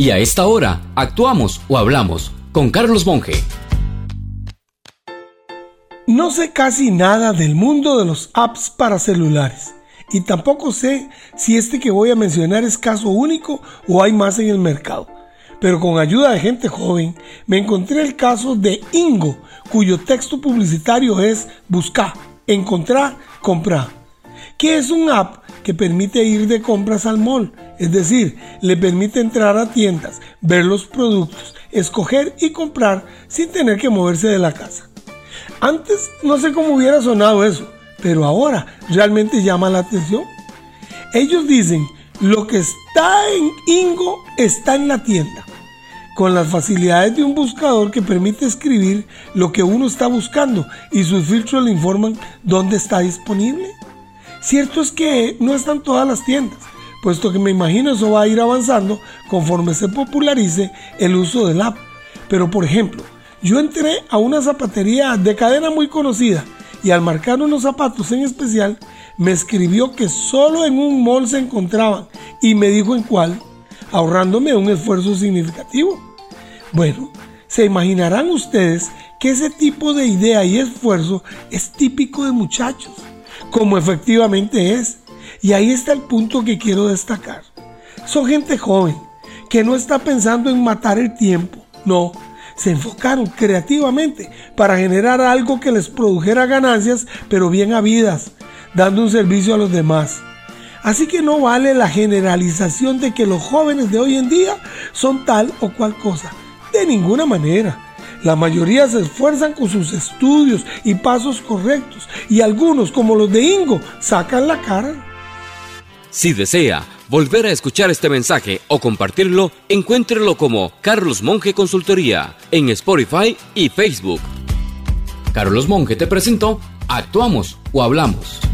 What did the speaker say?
Y a esta hora, actuamos o hablamos con Carlos Monge. No sé casi nada del mundo de los apps para celulares y tampoco sé si este que voy a mencionar es caso único o hay más en el mercado. Pero con ayuda de gente joven me encontré el caso de Ingo, cuyo texto publicitario es buscar, encontrar, comprar. Que es un app que permite ir de compras al mall, es decir, le permite entrar a tiendas, ver los productos, escoger y comprar sin tener que moverse de la casa. Antes no sé cómo hubiera sonado eso, pero ahora realmente llama la atención. Ellos dicen, lo que está en Ingo está en la tienda, con las facilidades de un buscador que permite escribir lo que uno está buscando y sus filtros le informan dónde está disponible. Cierto es que no están todas las tiendas, puesto que me imagino eso va a ir avanzando conforme se popularice el uso del app. Pero por ejemplo, yo entré a una zapatería de cadena muy conocida y al marcar unos zapatos en especial, me escribió que solo en un mall se encontraban y me dijo en cuál, ahorrándome un esfuerzo significativo. Bueno, se imaginarán ustedes que ese tipo de idea y esfuerzo es típico de muchachos, como efectivamente es. Y ahí está el punto que quiero destacar. Son gente joven, que no está pensando en matar el tiempo, no, se enfocaron creativamente para generar algo que les produjera ganancias, pero bien habidas, dando un servicio a los demás. Así que no vale la generalización de que los jóvenes de hoy en día son tal o cual cosa. De ninguna manera. La mayoría se esfuerzan con sus estudios y pasos correctos y algunos, como los de Ingo, sacan la cara. Si desea volver a escuchar este mensaje o compartirlo, encuéntrelo como Carlos Monge Consultoría en Spotify y Facebook. Carlos Monge te presentó Actuamos o Hablamos.